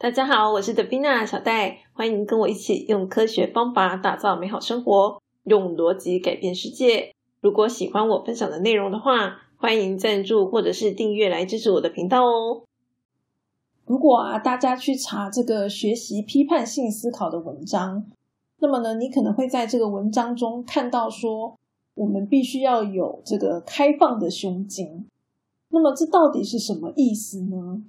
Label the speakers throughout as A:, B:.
A: 大家好，我是德宾娜小戴，欢迎跟我一起用科学方法打造美好生活，用逻辑改变世界。如果喜欢我分享的内容的话，欢迎赞助或者是订阅来支持我的频道哦。
B: 如果啊，大家去查这个学习批判性思考的文章，那么呢，你可能会在这个文章中看到说，我们必须要有这个开放的胸襟。那么这到底是什么意思呢？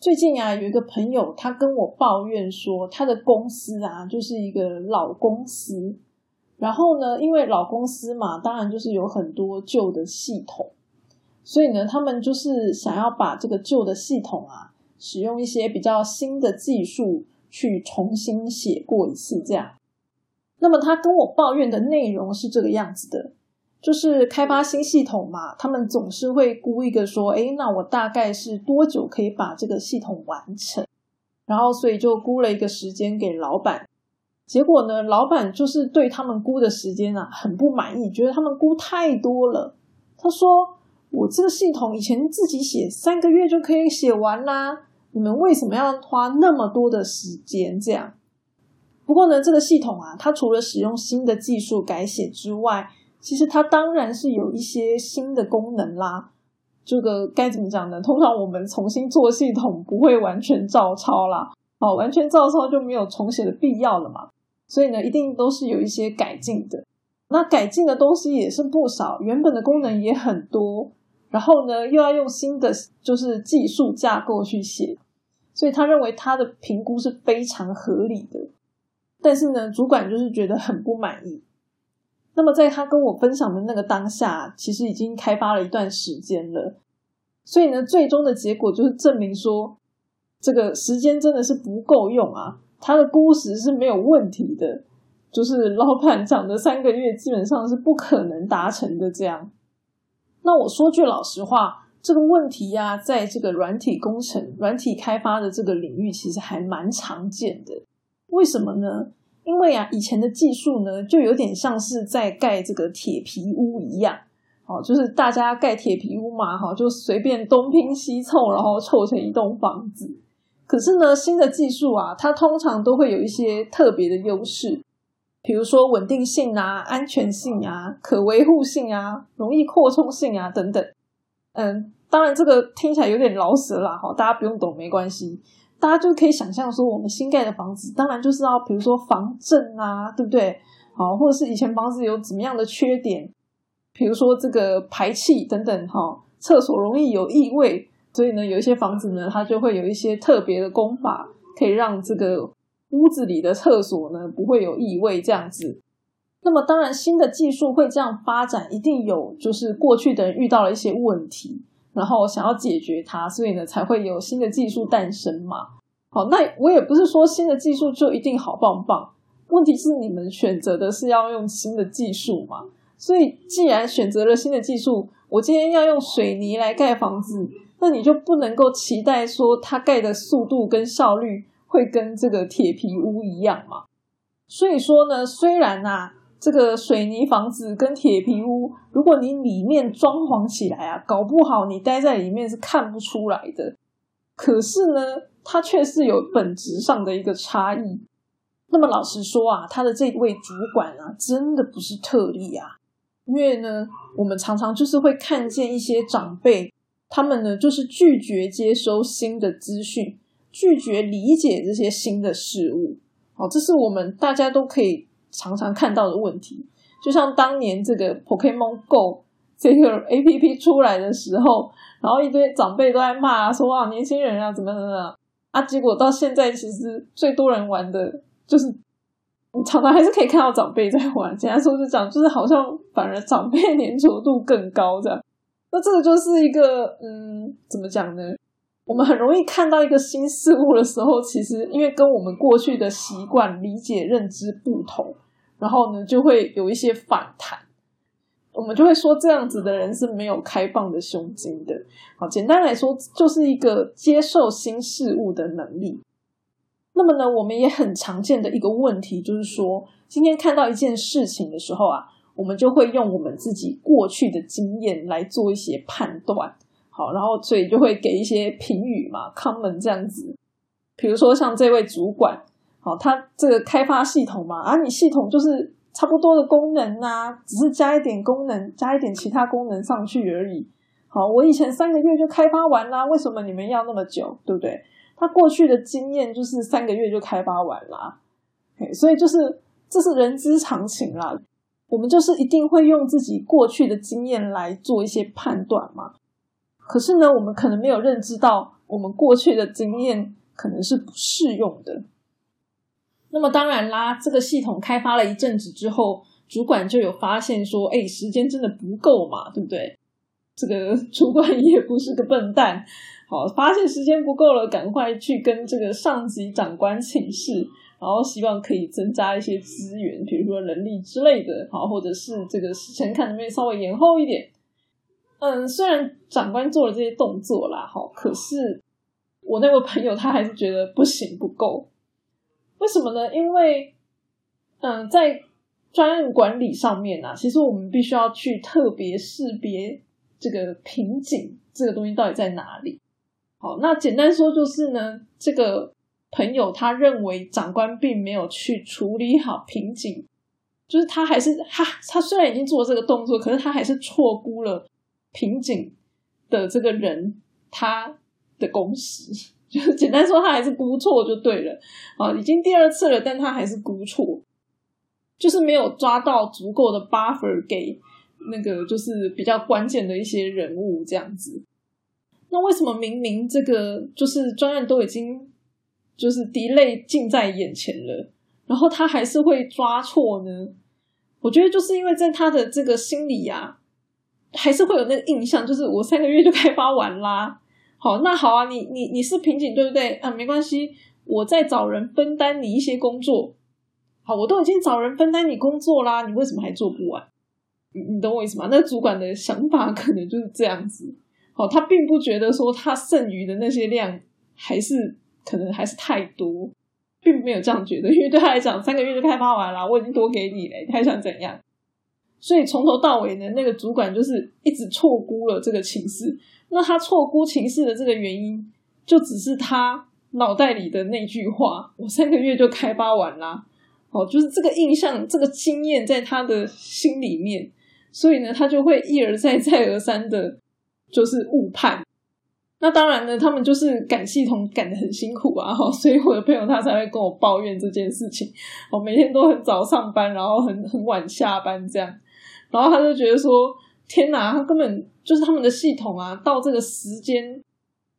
B: 最近啊，有一个朋友，他跟我抱怨说，他的公司啊，就是一个老公司。然后呢，因为老公司嘛，当然就是有很多旧的系统，所以呢，他们就是想要把这个旧的系统啊，使用一些比较新的技术去重新写过一次，这样。那么他跟我抱怨的内容是这个样子的。就是开发新系统嘛，他们总是会估一个说，哎，那我大概是多久可以把这个系统完成？然后所以就估了一个时间给老板。结果呢，老板就是对他们估的时间啊很不满意，觉得他们估太多了。他说：“我这个系统以前自己写三个月就可以写完啦，你们为什么要花那么多的时间？”这样。不过呢，这个系统啊，它除了使用新的技术改写之外，其实它当然是有一些新的功能啦，这个该怎么讲呢？通常我们重新做系统不会完全照抄啦，哦，完全照抄就没有重写的必要了嘛。所以呢，一定都是有一些改进的。那改进的东西也是不少，原本的功能也很多，然后呢，又要用新的就是技术架构去写，所以他认为他的评估是非常合理的。但是呢，主管就是觉得很不满意。那么，在他跟我分享的那个当下，其实已经开发了一段时间了。所以呢，最终的结果就是证明说，这个时间真的是不够用啊。他的估值是没有问题的，就是老板讲的三个月基本上是不可能达成的。这样，那我说句老实话，这个问题呀，在这个软体工程、软体开发的这个领域，其实还蛮常见的。为什么呢？因为啊，以前的技术呢，就有点像是在盖这个铁皮屋一样，哦，就是大家盖铁皮屋嘛，哈，就随便东拼西凑，然后凑成一栋房子。可是呢，新的技术啊，它通常都会有一些特别的优势，比如说稳定性啊、安全性啊、可维护性啊、容易扩充性啊等等。嗯，当然这个听起来有点老死了，哈，大家不用懂没关系。大家就可以想象说，我们新盖的房子，当然就是要比如说防震啊，对不对？好，或者是以前房子有怎么样的缺点，比如说这个排气等等，哈，厕所容易有异味，所以呢，有一些房子呢，它就会有一些特别的工法，可以让这个屋子里的厕所呢不会有异味这样子。那么，当然新的技术会这样发展，一定有就是过去的人遇到了一些问题。然后想要解决它，所以呢才会有新的技术诞生嘛。好，那我也不是说新的技术就一定好棒棒，问题是你们选择的是要用新的技术嘛。所以既然选择了新的技术，我今天要用水泥来盖房子，那你就不能够期待说它盖的速度跟效率会跟这个铁皮屋一样嘛。所以说呢，虽然啊。这个水泥房子跟铁皮屋，如果你里面装潢起来啊，搞不好你待在里面是看不出来的。可是呢，它却是有本质上的一个差异。那么老实说啊，他的这位主管啊，真的不是特例啊。因为呢，我们常常就是会看见一些长辈，他们呢就是拒绝接收新的资讯，拒绝理解这些新的事物。好，这是我们大家都可以。常常看到的问题，就像当年这个 Pokemon Go 这个 A P P 出来的时候，然后一堆长辈都在骂说啊，年轻人啊，怎么怎么啊，结果到现在其实最多人玩的就是你，常常还是可以看到长辈在玩。简单说就讲，就是好像反而长辈粘着度更高这样。那这个就是一个嗯，怎么讲呢？我们很容易看到一个新事物的时候，其实因为跟我们过去的习惯、理解、认知不同。然后呢，就会有一些反弹，我们就会说这样子的人是没有开放的胸襟的。好，简单来说，就是一个接受新事物的能力。那么呢，我们也很常见的一个问题就是说，今天看到一件事情的时候啊，我们就会用我们自己过去的经验来做一些判断。好，然后所以就会给一些评语嘛，comment 这样子。比如说像这位主管，好，它这个开发系统嘛，啊，你系统就是差不多的功能啊，只是加一点功能，加一点其他功能上去而已。好，我以前三个月就开发完啦，为什么你们要那么久？对不对？他过去的经验就是三个月就开发完啦，所以就是这是人之常情啦。我们就是一定会用自己过去的经验来做一些判断嘛。可是呢，我们可能没有认知到，我们过去的经验可能是不适用的。那么当然啦，这个系统开发了一阵子之后，主管就有发现说：“哎，时间真的不够嘛，对不对？”这个 主管也不是个笨蛋，好，发现时间不够了，赶快去跟这个上级长官请示。然后希望可以增加一些资源，比如说人力之类的，好，或者是这个时间看能不能稍微延后一点。嗯，虽然长官做了这些动作啦，好，可是我那位朋友他还是觉得不行不够。为什么呢？因为嗯，在专案管理上面啊，其实我们必须要去特别识别这个瓶颈，这个东西到底在哪里。好，那简单说就是呢，这个。朋友他认为长官并没有去处理好瓶颈，就是他还是他他虽然已经做了这个动作，可是他还是错估了瓶颈的这个人他的工时，就是简单说他还是估错就对了啊，已经第二次了，但他还是估错，就是没有抓到足够的 buffer 给那个就是比较关键的一些人物这样子。那为什么明明这个就是专案都已经。就是 delay 近在眼前了，然后他还是会抓错呢。我觉得就是因为在他的这个心里呀，还是会有那个印象，就是我三个月就开发完啦。好，那好啊，你你你是瓶颈对不对？啊，没关系，我在找人分担你一些工作。好，我都已经找人分担你工作啦，你为什么还做不完？你你懂我意思吗？那主管的想法可能就是这样子。好，他并不觉得说他剩余的那些量还是。可能还是太多，并没有这样觉得，因为对他来讲，三个月就开发完了，我已经多给你了，你还想怎样？所以从头到尾呢，那个主管就是一直错估了这个情势。那他错估情势的这个原因，就只是他脑袋里的那句话：“我三个月就开发完啦。”哦，就是这个印象、这个经验在他的心里面，所以呢，他就会一而再、再而三的，就是误判。那当然呢，他们就是赶系统赶的很辛苦啊，哈，所以我的朋友他才会跟我抱怨这件事情。我每天都很早上班，然后很很晚下班这样，然后他就觉得说，天哪，他根本就是他们的系统啊，到这个时间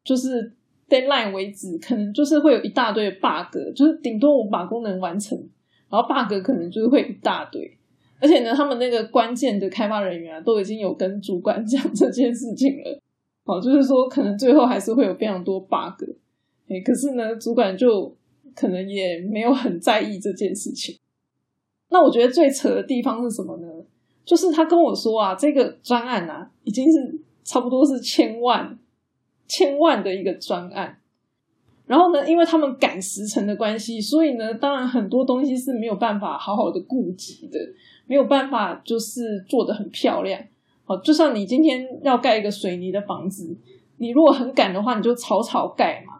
B: 就是 deadline 为止，可能就是会有一大堆 bug，就是顶多我把功能完成，然后 bug 可能就是会一大堆，而且呢，他们那个关键的开发人员啊，都已经有跟主管讲这件事情了。好，就是说，可能最后还是会有非常多 bug，哎，可是呢，主管就可能也没有很在意这件事情。那我觉得最扯的地方是什么呢？就是他跟我说啊，这个专案啊，已经是差不多是千万、千万的一个专案。然后呢，因为他们赶时辰的关系，所以呢，当然很多东西是没有办法好好的顾及的，没有办法就是做的很漂亮。好，就像你今天要盖一个水泥的房子，你如果很赶的话，你就草草盖嘛。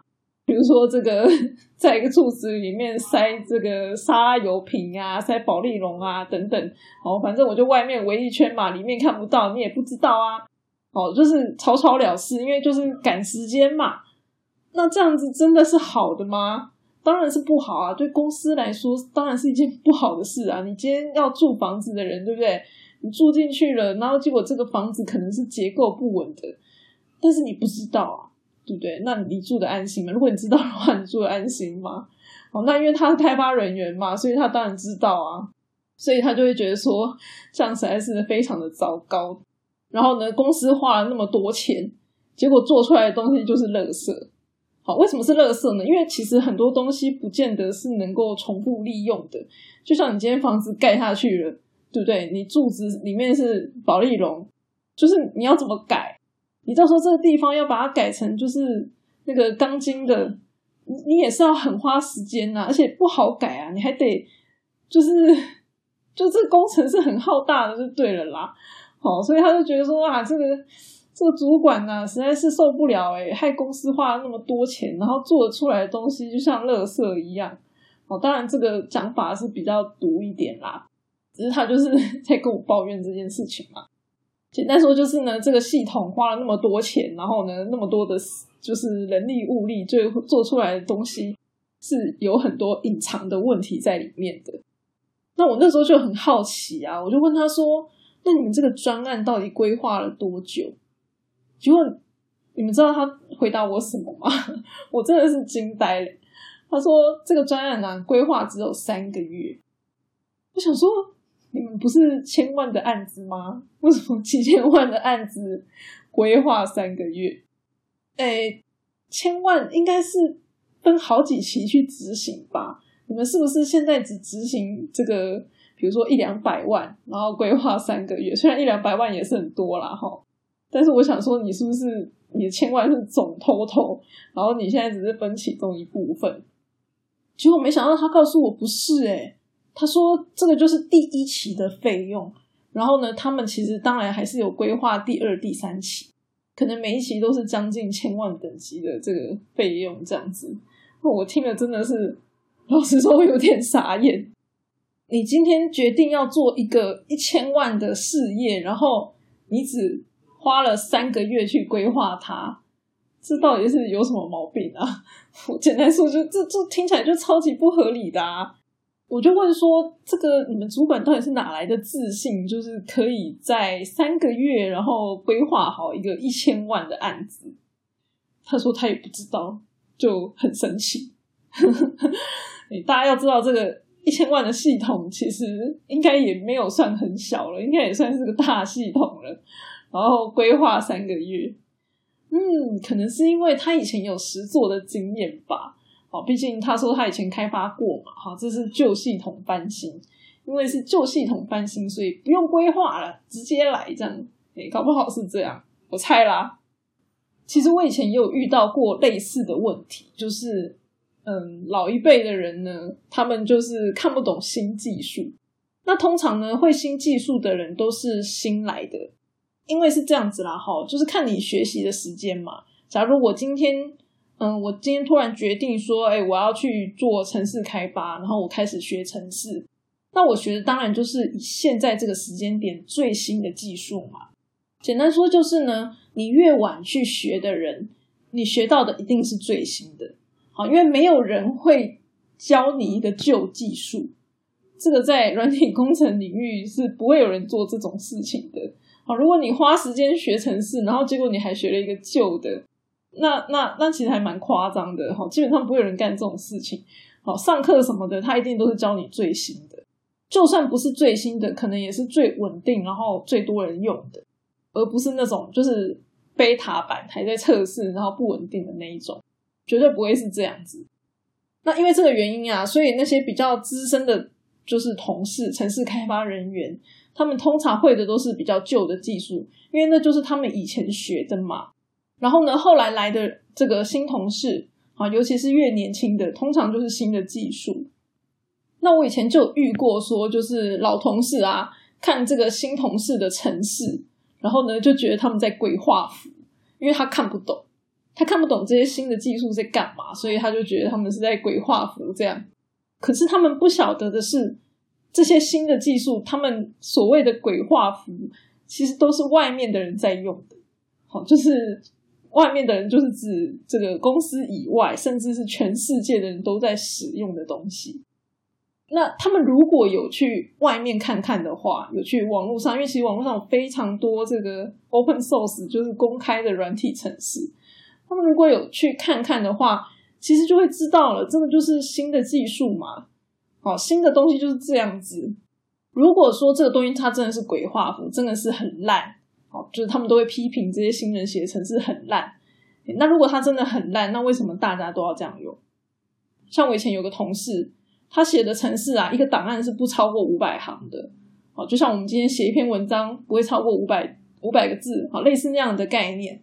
B: 比如说这个，在一个柱子里面塞这个沙拉油瓶啊，塞保利龙啊等等。哦，反正我就外面围一圈嘛，里面看不到，你也不知道啊。哦，就是草草了事，因为就是赶时间嘛。那这样子真的是好的吗？当然是不好啊。对公司来说，当然是一件不好的事啊。你今天要住房子的人，对不对？你住进去了，然后结果这个房子可能是结构不稳的，但是你不知道啊，对不对？那你住的安心吗？如果你知道的话，你住的安心吗？哦，那因为他是开发人员嘛，所以他当然知道啊，所以他就会觉得说这样实在是非常的糟糕。然后呢，公司花了那么多钱，结果做出来的东西就是垃圾。好，为什么是垃圾呢？因为其实很多东西不见得是能够重复利用的，就像你今天房子盖下去了。对不对？你柱子里面是保利龙，就是你要怎么改？你到时候这个地方要把它改成就是那个钢筋的，你你也是要很花时间呐，而且不好改啊，你还得就是就这工程是很浩大的，就对了啦。好，所以他就觉得说啊，这个这个主管呢实在是受不了哎，害公司花了那么多钱，然后做出来的东西就像垃圾一样。哦，当然这个讲法是比较毒一点啦，只是他就是 在跟我抱怨这件事情嘛。简单说就是呢，这个系统花了那么多钱，然后呢那么多的，就是人力物力，最后做出来的东西是有很多隐藏的问题在里面的。那我那时候就很好奇啊，我就问他说：“那你们这个专案到底规划了多久？”结果你们知道他回答我什么吗？我真的是惊呆了。他说：“这个专案呢，规划只有三个月。”我想说，你们不是千万的案子吗？为什么几千万的案子规划三个月？哎，千万应该是分好几期去执行吧？你们是不是现在只执行这个？比如说一两百万，然后规划三个月，虽然一两百万也是很多啦，哈。但是我想说，你是不是你的千万是总偷偷然后你现在只是分其中一部分？结果没想到他告诉我不是，诶他说这个就是第一期的费用，然后呢，他们其实当然还是有规划第二、第三期，可能每一期都是将近千万等级的这个费用这样子。我听了真的是，老实说，有点傻眼。你今天决定要做一个一千万的事业，然后你只花了三个月去规划它，这到底是有什么毛病啊？我简单说，就这这听起来就超级不合理的啊！我就问说，这个你们主管到底是哪来的自信，就是可以在三个月然后规划好一个一千万的案子？他说他也不知道，就很神奇。大家要知道，这个一千万的系统其实应该也没有算很小了，应该也算是个大系统了。然后规划三个月，嗯，可能是因为他以前有实做的经验吧。好，毕竟他说他以前开发过嘛。好，这是旧系统翻新，因为是旧系统翻新，所以不用规划了，直接来这样。哎，搞不好是这样，我猜啦。其实我以前也有遇到过类似的问题，就是嗯，老一辈的人呢，他们就是看不懂新技术。那通常呢，会新技术的人都是新来的。因为是这样子啦，哈，就是看你学习的时间嘛。假如我今天，嗯，我今天突然决定说，哎，我要去做城市开发，然后我开始学城市，那我学的当然就是现在这个时间点最新的技术嘛。简单说就是呢，你越晚去学的人，你学到的一定是最新的。好，因为没有人会教你一个旧技术，这个在软体工程领域是不会有人做这种事情的。好，如果你花时间学城市，然后结果你还学了一个旧的，那那那其实还蛮夸张的。哈，基本上不会有人干这种事情。好，上课什么的，他一定都是教你最新的，就算不是最新的，可能也是最稳定，然后最多人用的，而不是那种就是贝塔版还在测试，然后不稳定的那一种，绝对不会是这样子。那因为这个原因啊，所以那些比较资深的，就是同事、城市开发人员。他们通常会的都是比较旧的技术，因为那就是他们以前学的嘛。然后呢，后来来的这个新同事啊，尤其是越年轻的，通常就是新的技术。那我以前就遇过，说就是老同事啊，看这个新同事的城市，然后呢就觉得他们在鬼画符，因为他看不懂，他看不懂这些新的技术在干嘛，所以他就觉得他们是在鬼画符这样。可是他们不晓得的是。这些新的技术，他们所谓的鬼画符，其实都是外面的人在用的。好，就是外面的人，就是指这个公司以外，甚至是全世界的人都在使用的东西。那他们如果有去外面看看的话，有去网络上，因为其实网络上有非常多这个 open source，就是公开的软体程式。他们如果有去看看的话，其实就会知道了，这个就是新的技术嘛。好，新的东西就是这样子。如果说这个东西它真的是鬼画符，真的是很烂，好，就是他们都会批评这些新人写的程式很烂。那如果它真的很烂，那为什么大家都要这样用？像我以前有个同事，他写的程式啊，一个档案是不超过五百行的。好，就像我们今天写一篇文章，不会超过五百五百个字，好，类似那样的概念。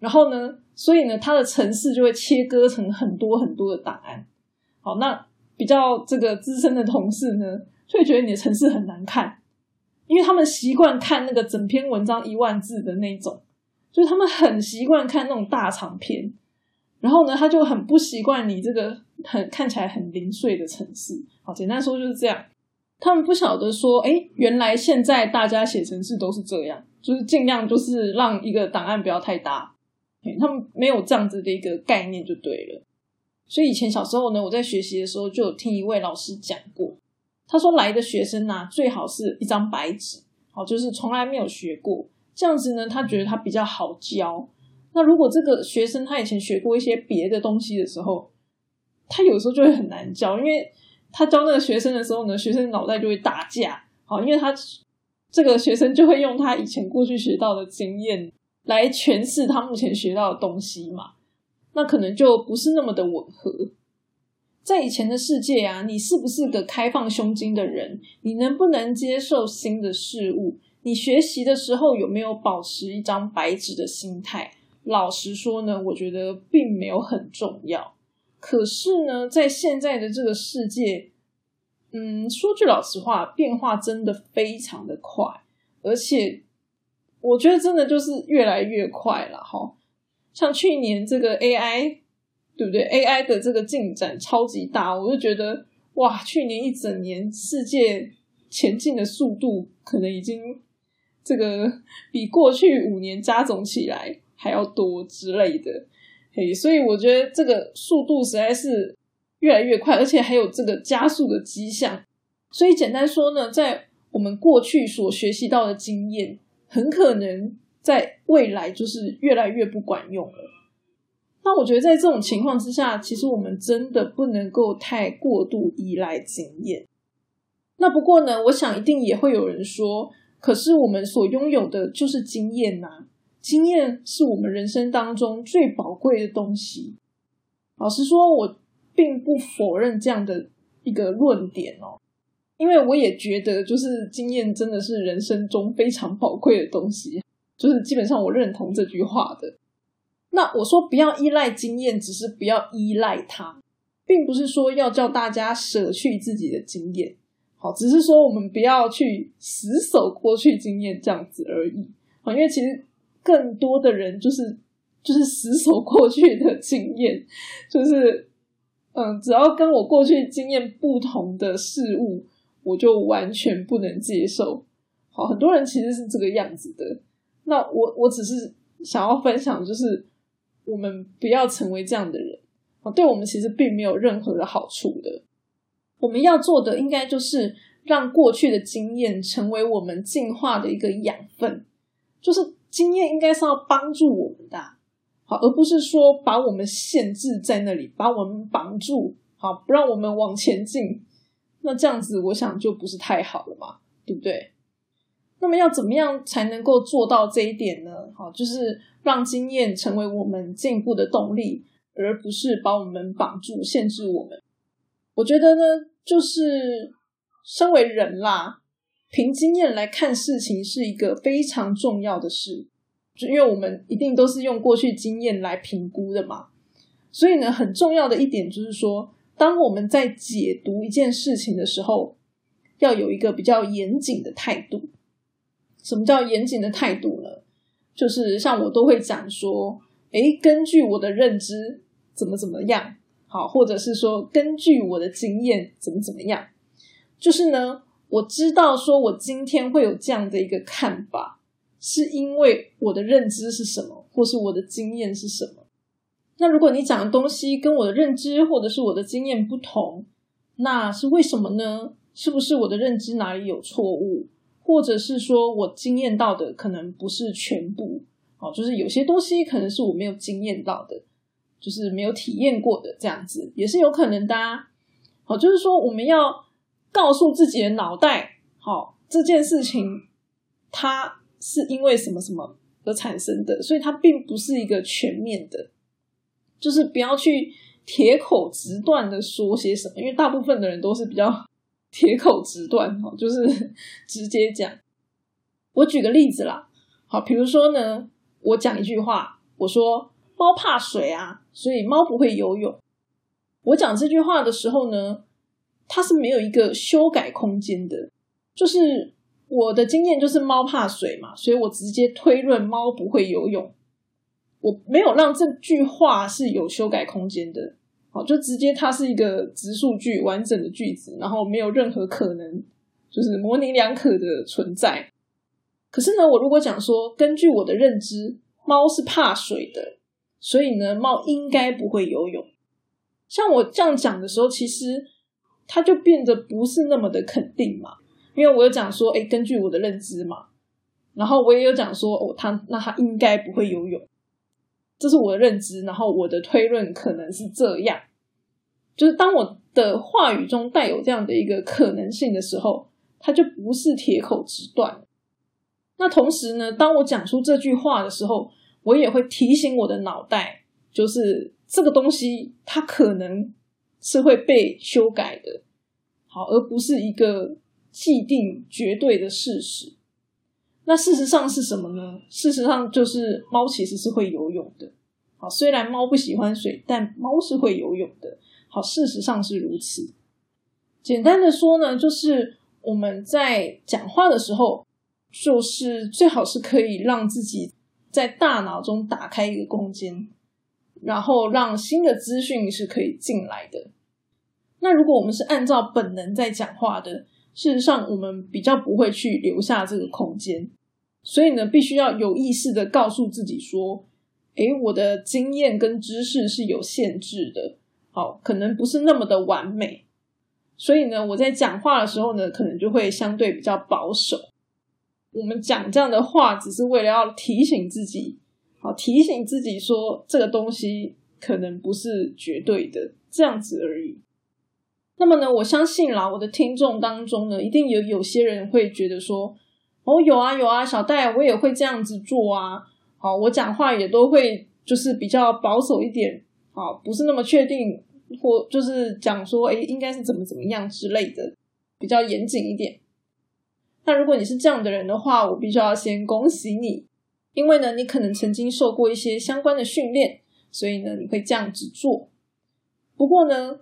B: 然后呢，所以呢，他的程式就会切割成很多很多的档案。好，那。比较这个资深的同事呢，就会觉得你的程式很难看，因为他们习惯看那个整篇文章一万字的那种，就是他们很习惯看那种大长篇，然后呢，他就很不习惯你这个很看起来很零碎的城市。好，简单说就是这样。他们不晓得说，哎，原来现在大家写程式都是这样，就是尽量就是让一个档案不要太大。他们没有这样子的一个概念就对了。所以以前小时候呢，我在学习的时候就有听一位老师讲过，他说来的学生呢，最好是一张白纸，好，就是从来没有学过，这样子呢，他觉得他比较好教。那如果这个学生他以前学过一些别的东西的时候，他有时候就会很难教，因为他教那个学生的时候呢，学生脑袋就会打架，好，因为他这个学生就会用他以前过去学到的经验来诠释他目前学到的东西嘛。那可能就不是那么的吻合。在以前的世界啊，你是不是个开放胸襟的人？你能不能接受新的事物？你学习的时候有没有保持一张白纸的心态？老实说呢，我觉得并没有很重要。可是呢，在现在的这个世界，嗯，说句老实话，变化真的非常的快，而且我觉得真的就是越来越快了，哈。像去年这个 AI，对不对？AI 的这个进展超级大，我就觉得哇，去年一整年世界前进的速度可能已经这个比过去五年加总起来还要多之类的。嘿，所以我觉得这个速度实在是越来越快，而且还有这个加速的迹象。所以简单说呢，在我们过去所学习到的经验，很可能。在未来就是越来越不管用了。那我觉得在这种情况之下，其实我们真的不能够太过度依赖经验。那不过呢，我想一定也会有人说，可是我们所拥有的就是经验呐，经验是我们人生当中最宝贵的东西。老实说，我并不否认这样的一个论点哦，因为我也觉得，就是经验真的是人生中非常宝贵的东西。就是基本上我认同这句话的。那我说不要依赖经验，只是不要依赖它，并不是说要叫大家舍去自己的经验。好，只是说我们不要去死守过去经验这样子而已。啊，因为其实更多的人就是就是死守过去的经验，就是嗯，只要跟我过去经验不同的事物，我就完全不能接受。好，很多人其实是这个样子的。那我我只是想要分享，就是我们不要成为这样的人啊，对我们其实并没有任何的好处的。我们要做的应该就是让过去的经验成为我们进化的一个养分，就是经验应该是要帮助我们的，好，而不是说把我们限制在那里，把我们绑住，好，不让我们往前进。那这样子，我想就不是太好了嘛，对不对？那么要怎么样才能够做到这一点呢？好，就是让经验成为我们进步的动力，而不是把我们绑住、限制我们。我觉得呢，就是身为人啦，凭经验来看事情是一个非常重要的事，就因为我们一定都是用过去经验来评估的嘛。所以呢，很重要的一点就是说，当我们在解读一件事情的时候，要有一个比较严谨的态度。什么叫严谨的态度呢？就是像我都会讲说，诶，根据我的认知怎么怎么样，好，或者是说根据我的经验怎么怎么样，就是呢，我知道说我今天会有这样的一个看法，是因为我的认知是什么，或是我的经验是什么。那如果你讲的东西跟我的认知或者是我的经验不同，那是为什么呢？是不是我的认知哪里有错误？或者是说我经验到的可能不是全部，哦，就是有些东西可能是我没有经验到的，就是没有体验过的，这样子也是有可能的。好，就是说我们要告诉自己的脑袋，好，这件事情它是因为什么什么而产生的，所以它并不是一个全面的，就是不要去铁口直断的说些什么，因为大部分的人都是比较。铁口直断，哦，就是 直接讲。我举个例子啦，好，比如说呢，我讲一句话，我说猫怕水啊，所以猫不会游泳。我讲这句话的时候呢，它是没有一个修改空间的，就是我的经验就是猫怕水嘛，所以我直接推论猫不会游泳，我没有让这句话是有修改空间的，好，就直接它是一个直述句，完整的句子，然后没有任何可能就是模棱两可的存在。可是呢，我如果讲说，根据我的认知，猫是怕水的，所以呢，猫应该不会游泳。像我这样讲的时候，其实它就变得不是那么的肯定嘛，因为我有讲说，哎，根据我的认知嘛，然后我也有讲说，哦，它那它应该不会游泳。这是我的认知，然后我的推论可能是这样，就是当我的话语中带有这样的一个可能性的时候，它就不是铁口直断。那同时呢，当我讲出这句话的时候，我也会提醒我的脑袋，就是这个东西它可能是会被修改的，好，而不是一个既定绝对的事实。那事实上是什么呢？事实上就是猫其实是会游泳的。好，虽然猫不喜欢水，但猫是会游泳的。好，事实上是如此。简单的说呢，就是我们在讲话的时候，就是最好是可以让自己在大脑中打开一个空间，然后让新的资讯是可以进来的。那如果我们是按照本能在讲话的，事实上我们比较不会去留下这个空间。所以呢，必须要有意识的告诉自己说：“诶，我的经验跟知识是有限制的，好，可能不是那么的完美。所以呢，我在讲话的时候呢，可能就会相对比较保守。我们讲这样的话，只是为了要提醒自己，好，提醒自己说这个东西可能不是绝对的，这样子而已。那么呢，我相信啦，我的听众当中呢，一定有有些人会觉得说。”哦，有啊有啊，小戴，我也会这样子做啊。好，我讲话也都会就是比较保守一点，好，不是那么确定，或就是讲说，哎，应该是怎么怎么样之类的，比较严谨一点。那如果你是这样的人的话，我必须要先恭喜你，因为呢，你可能曾经受过一些相关的训练，所以呢，你会这样子做。不过呢，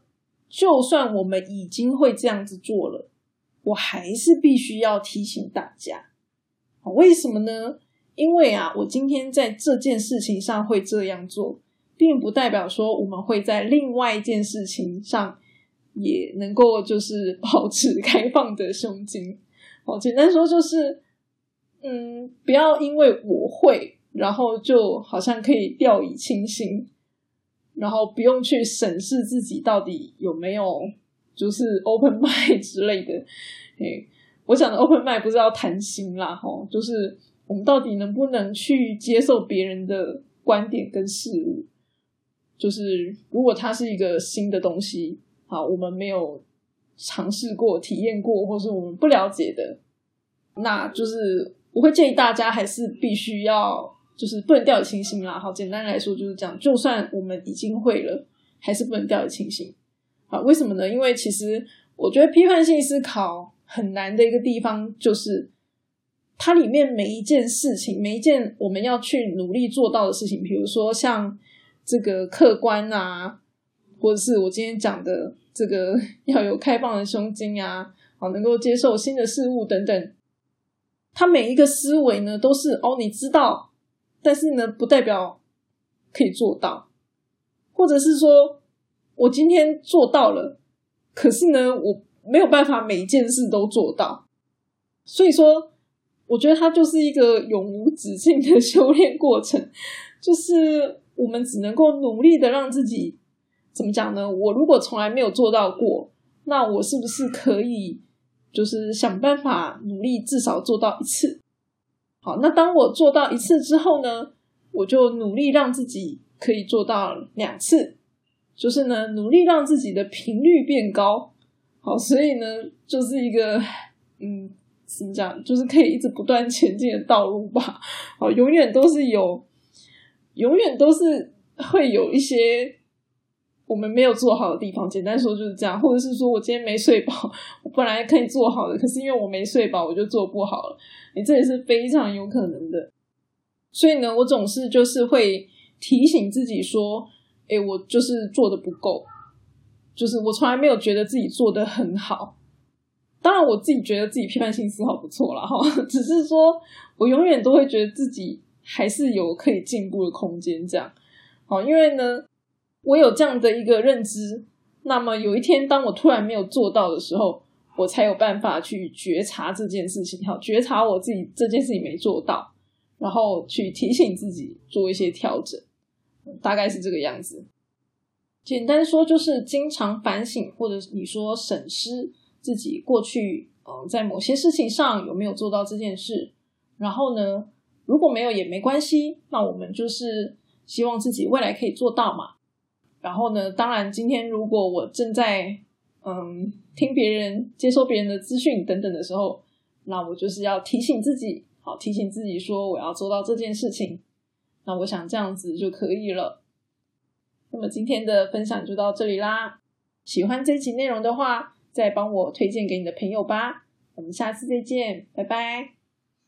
B: 就算我们已经会这样子做了，我还是必须要提醒大家。为什么呢？因为啊，我今天在这件事情上会这样做，并不代表说我们会在另外一件事情上也能够就是 保持开放的胸襟。哦，简单说就是，嗯，不要因为我会，然后就好像可以掉以轻心，然后不用去审视自己到底有没有就是 open mind 之类的，诶。我讲的 open mind 不是要谈心啦，吼，就是我们到底能不能去接受别人的观点跟事物？就是如果它是一个新的东西，好，我们没有尝试过、体验过，或是我们不了解的，那就是我会建议大家还是必须要，就是不能掉以轻心啦。好，简单来说就是这样。就算我们已经会了，还是不能掉以轻心。好，为什么呢？因为其实我觉得批判性思考。很难的一个地方就是，它里面每一件事情，每一件我们要去努力做到的事情，比如说像这个客观啊，或者是我今天讲的这个 要有开放的胸襟啊，好能够接受新的事物等等，它每一个思维呢都是哦，你知道，但是呢不代表可以做到，或者是说我今天做到了，可是呢我。没有办法每一件事都做到，所以说，我觉得它就是一个永无止境的修炼过程。就是我们只能够努力的让自己怎么讲呢？我如果从来没有做到过，那我是不是可以就是想办法努力至少做到一次？好，那当我做到一次之后呢，我就努力让自己可以做到两次，就是呢，努力让自己的频率变高。好，所以呢，就是一个，嗯，怎么讲，就是可以一直不断前进的道路吧。好，永远都是有，永远都是会有一些我们没有做好的地方。简单说就是这样，或者是说我今天没睡饱，我本来可以做好的，可是因为我没睡饱，我就做不好了。你这也是非常有可能的。所以呢，我总是就是会提醒自己说，哎，我就是做的不够。就是我从来没有觉得自己做的很好，当然我自己觉得自己批判性思考不错了哈，只是说我永远都会觉得自己还是有可以进步的空间。这样，好，因为呢，我有这样的一个认知，那么有一天当我突然没有做到的时候，我才有办法去觉察这件事情，好，觉察我自己这件事情没做到，然后去提醒自己做一些调整，大概是这个样子。简单说，就是经常反省，或者你说审视自己过去，嗯，在某些事情上有没有做到这件事。然后呢，如果没有也没关系，那我们就是希望自己未来可以做到嘛。然后呢，当然今天如果我正在嗯听别人、接收别人的资讯等等的时候，那我就是要提醒自己，好提醒自己说我要做到这件事情。那我想这样子就可以了。那么今天的分享就到这里啦。喜欢这期内容的话，再帮我推荐给你的朋友吧。我们下次再见，拜拜。